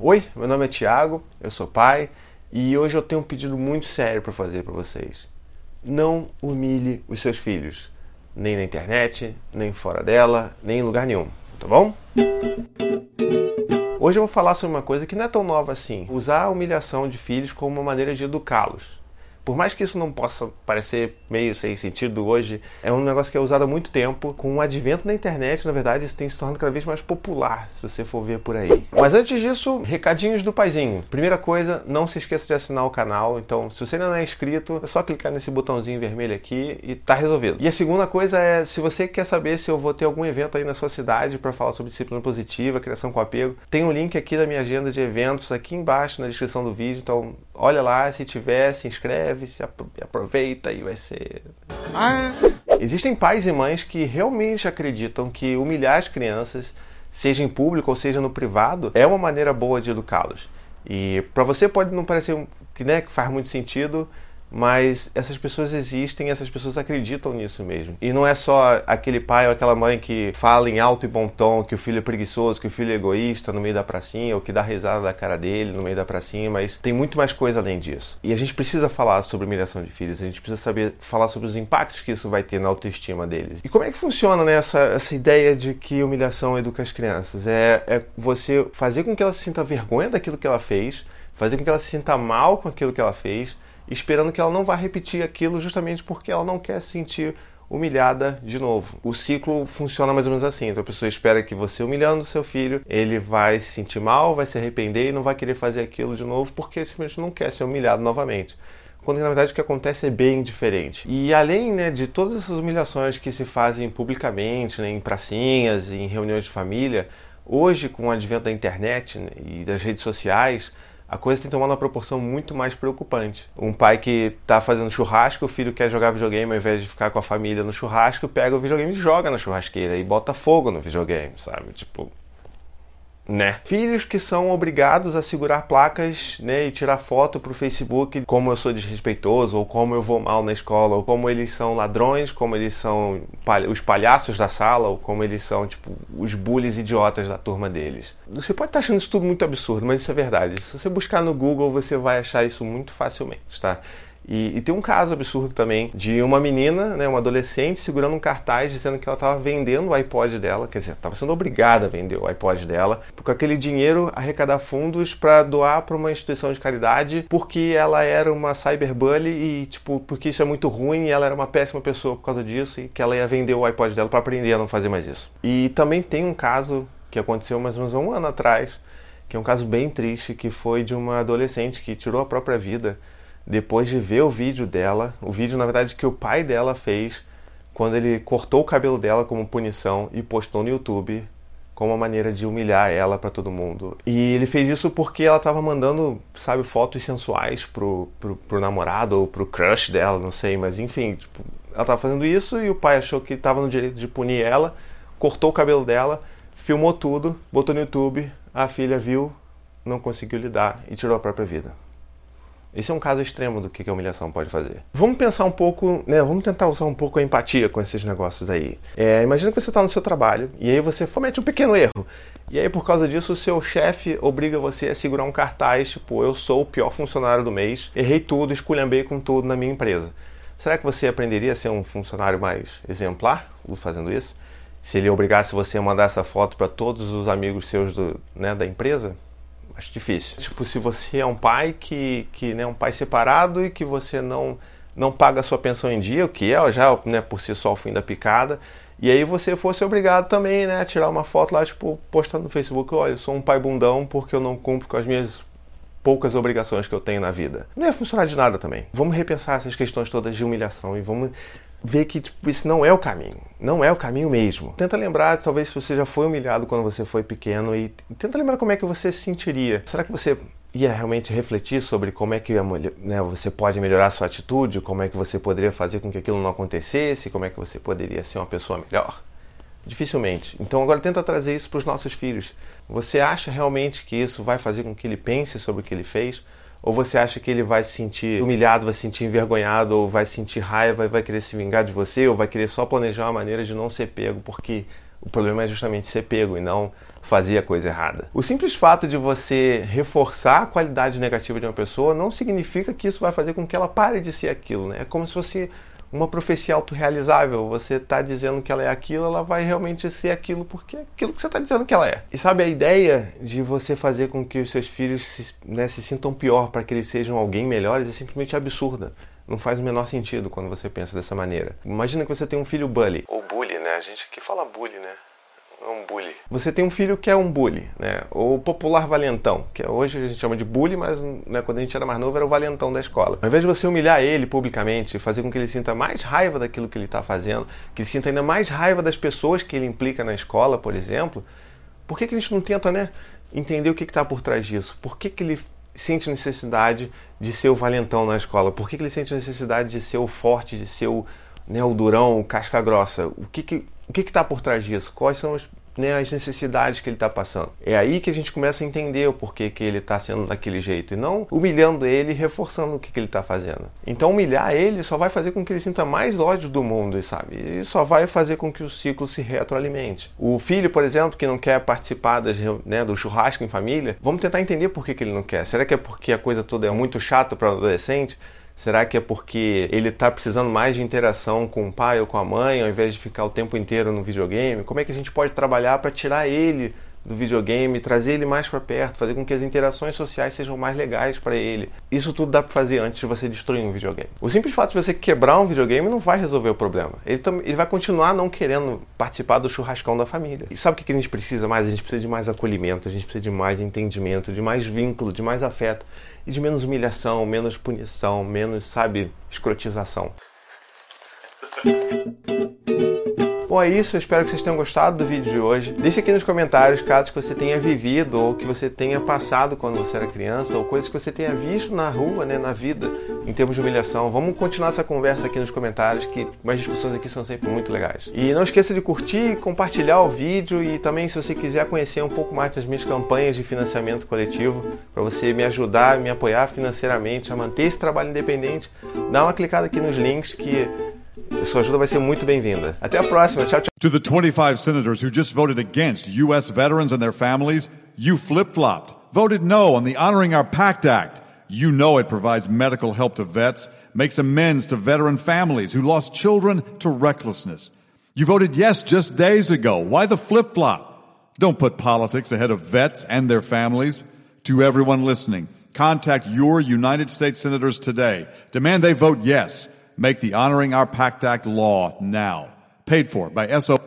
Oi, meu nome é Tiago, eu sou pai e hoje eu tenho um pedido muito sério para fazer para vocês. Não humilhe os seus filhos, nem na internet, nem fora dela, nem em lugar nenhum, tá bom? Hoje eu vou falar sobre uma coisa que não é tão nova assim: usar a humilhação de filhos como uma maneira de educá-los. Por mais que isso não possa parecer meio sem sentido hoje, é um negócio que é usado há muito tempo. Com o advento da internet, na verdade, isso tem se tornado cada vez mais popular, se você for ver por aí. Mas antes disso, recadinhos do paizinho. Primeira coisa, não se esqueça de assinar o canal. Então, se você ainda não é inscrito, é só clicar nesse botãozinho vermelho aqui e tá resolvido. E a segunda coisa é, se você quer saber se eu vou ter algum evento aí na sua cidade para falar sobre disciplina positiva, criação com apego, tem um link aqui da minha agenda de eventos aqui embaixo na descrição do vídeo. Então, olha lá, se tiver, se inscreve se aproveita e vai ser. Ah. Existem pais e mães que realmente acreditam que humilhar as crianças, seja em público ou seja no privado, é uma maneira boa de educá-los. E para você pode não parecer que, né, que faz muito sentido, mas essas pessoas existem, essas pessoas acreditam nisso mesmo. E não é só aquele pai ou aquela mãe que fala em alto e bom tom que o filho é preguiçoso, que o filho é egoísta no meio da pracinha, ou que dá risada da cara dele no meio da pracinha, mas tem muito mais coisa além disso. E a gente precisa falar sobre humilhação de filhos, a gente precisa saber falar sobre os impactos que isso vai ter na autoestima deles. E como é que funciona né, essa, essa ideia de que humilhação educa as crianças? É, é você fazer com que ela se sinta vergonha daquilo que ela fez, fazer com que ela se sinta mal com aquilo que ela fez, esperando que ela não vá repetir aquilo justamente porque ela não quer se sentir humilhada de novo. O ciclo funciona mais ou menos assim. Então a pessoa espera que você humilhando seu filho, ele vai se sentir mal, vai se arrepender e não vai querer fazer aquilo de novo porque simplesmente não quer ser humilhado novamente. Quando na verdade o que acontece é bem diferente. E além né, de todas essas humilhações que se fazem publicamente, né, em pracinhas, em reuniões de família, hoje com o advento da internet né, e das redes sociais, a coisa tem tomado uma proporção muito mais preocupante. Um pai que está fazendo churrasco, o filho quer jogar videogame ao invés de ficar com a família no churrasco, pega o videogame e joga na churrasqueira e bota fogo no videogame, sabe? Tipo, né? Filhos que são obrigados a segurar placas né, e tirar foto para o Facebook como eu sou desrespeitoso, ou como eu vou mal na escola, ou como eles são ladrões, como eles são os palhaços da sala, ou como eles são tipo os bullies idiotas da turma deles. Você pode estar achando isso tudo muito absurdo, mas isso é verdade. Se você buscar no Google, você vai achar isso muito facilmente, tá? E, e, tem um caso absurdo também de uma menina, né, uma adolescente, segurando um cartaz dizendo que ela estava vendendo o iPod dela, quer dizer, estava sendo obrigada a vender o iPod dela, com aquele dinheiro arrecadar fundos para doar para uma instituição de caridade, porque ela era uma cyberbully e, tipo, porque isso é muito ruim e ela era uma péssima pessoa por causa disso e que ela ia vender o iPod dela para aprender a não fazer mais isso. E também tem um caso que aconteceu mais ou menos um ano atrás, que é um caso bem triste, que foi de uma adolescente que tirou a própria vida depois de ver o vídeo dela, o vídeo na verdade que o pai dela fez quando ele cortou o cabelo dela como punição e postou no YouTube como uma maneira de humilhar ela para todo mundo. E ele fez isso porque ela estava mandando, sabe, fotos sensuais pro, pro, pro, namorado ou pro crush dela, não sei, mas enfim, tipo, ela estava fazendo isso e o pai achou que estava no direito de punir ela, cortou o cabelo dela, filmou tudo, botou no YouTube, a filha viu, não conseguiu lidar e tirou a própria vida. Esse é um caso extremo do que a humilhação pode fazer. Vamos pensar um pouco, né? Vamos tentar usar um pouco a empatia com esses negócios aí. É, imagina que você está no seu trabalho e aí você comete um pequeno erro. E aí, por causa disso, o seu chefe obriga você a segurar um cartaz, tipo, eu sou o pior funcionário do mês, errei tudo, esculhambei com tudo na minha empresa. Será que você aprenderia a ser um funcionário mais exemplar fazendo isso? Se ele obrigasse você a mandar essa foto para todos os amigos seus do, né, da empresa? Acho difícil. Tipo, se você é um pai que, que né, um pai separado e que você não não paga a sua pensão em dia, o que é já né, por si só o fim da picada, e aí você fosse obrigado também né, a tirar uma foto lá, tipo, postando no Facebook, olha, eu sou um pai bundão porque eu não cumpro com as minhas poucas obrigações que eu tenho na vida. Não ia funcionar de nada também. Vamos repensar essas questões todas de humilhação e vamos ver que tipo, isso não é o caminho. Não é o caminho mesmo. Tenta lembrar, talvez se você já foi humilhado quando você foi pequeno e tenta lembrar como é que você se sentiria. Será que você ia realmente refletir sobre como é que né, você pode melhorar sua atitude, como é que você poderia fazer com que aquilo não acontecesse, como é que você poderia ser uma pessoa melhor? Dificilmente. Então agora tenta trazer isso para os nossos filhos. Você acha realmente que isso vai fazer com que ele pense sobre o que ele fez? Ou você acha que ele vai se sentir humilhado, vai se sentir envergonhado, ou vai sentir raiva e vai querer se vingar de você, ou vai querer só planejar uma maneira de não ser pego, porque o problema é justamente ser pego e não fazer a coisa errada. O simples fato de você reforçar a qualidade negativa de uma pessoa não significa que isso vai fazer com que ela pare de ser aquilo, né? É como se fosse uma profecia autorrealizável. Você está dizendo que ela é aquilo, ela vai realmente ser aquilo porque é aquilo que você está dizendo que ela é. E sabe, a ideia de você fazer com que os seus filhos se, né, se sintam pior para que eles sejam alguém melhores é simplesmente absurda. Não faz o menor sentido quando você pensa dessa maneira. Imagina que você tem um filho bully. Ou bully, né? A gente aqui fala bully, né? É um bully. Você tem um filho que é um bully, né? Ou popular valentão, que hoje a gente chama de bully, mas né, quando a gente era mais novo era o valentão da escola. Ao invés de você humilhar ele publicamente, fazer com que ele sinta mais raiva daquilo que ele está fazendo, que ele sinta ainda mais raiva das pessoas que ele implica na escola, por exemplo, por que, que a gente não tenta, né, entender o que está por trás disso? Por que, que ele sente necessidade de ser o valentão na escola? Por que, que ele sente necessidade de ser o forte, de ser o, né, o durão, o casca grossa? O que que o que está por trás disso? Quais são os, né, as necessidades que ele está passando? É aí que a gente começa a entender o porquê que ele está sendo daquele jeito e não humilhando ele e reforçando o que, que ele está fazendo. Então humilhar ele só vai fazer com que ele sinta mais ódio do mundo, sabe? E só vai fazer com que o ciclo se retroalimente. O filho, por exemplo, que não quer participar das, né, do churrasco em família, vamos tentar entender por que, que ele não quer. Será que é porque a coisa toda é muito chata para o adolescente? Será que é porque ele está precisando mais de interação com o pai ou com a mãe, ao invés de ficar o tempo inteiro no videogame? Como é que a gente pode trabalhar para tirar ele do videogame, trazer ele mais para perto, fazer com que as interações sociais sejam mais legais para ele. Isso tudo dá para fazer antes de você destruir um videogame. O simples fato de você quebrar um videogame não vai resolver o problema. Ele, ele vai continuar não querendo participar do churrascão da família. E sabe o que a gente precisa mais? A gente precisa de mais acolhimento, a gente precisa de mais entendimento, de mais vínculo, de mais afeto e de menos humilhação, menos punição, menos, sabe, escrotização. Bom, é isso. Eu espero que vocês tenham gostado do vídeo de hoje. Deixe aqui nos comentários casos que você tenha vivido ou que você tenha passado quando você era criança ou coisas que você tenha visto na rua, né, na vida, em termos de humilhação. Vamos continuar essa conversa aqui nos comentários, que as discussões aqui são sempre muito legais. E não esqueça de curtir, compartilhar o vídeo e também se você quiser conhecer um pouco mais das minhas campanhas de financiamento coletivo, para você me ajudar, me apoiar financeiramente a manter esse trabalho independente, dá uma clicada aqui nos links que Sua ajuda vai ser muito bem-vinda. Até a próxima. Tchau, tchau. To the 25 senators who just voted against U.S. veterans and their families, you flip flopped, voted no on the Honoring Our Pact Act. You know it provides medical help to vets, makes amends to veteran families who lost children to recklessness. You voted yes just days ago. Why the flip flop? Don't put politics ahead of vets and their families. To everyone listening, contact your United States senators today. Demand they vote yes. Make the Honoring Our Pact Act law now. Paid for by SO.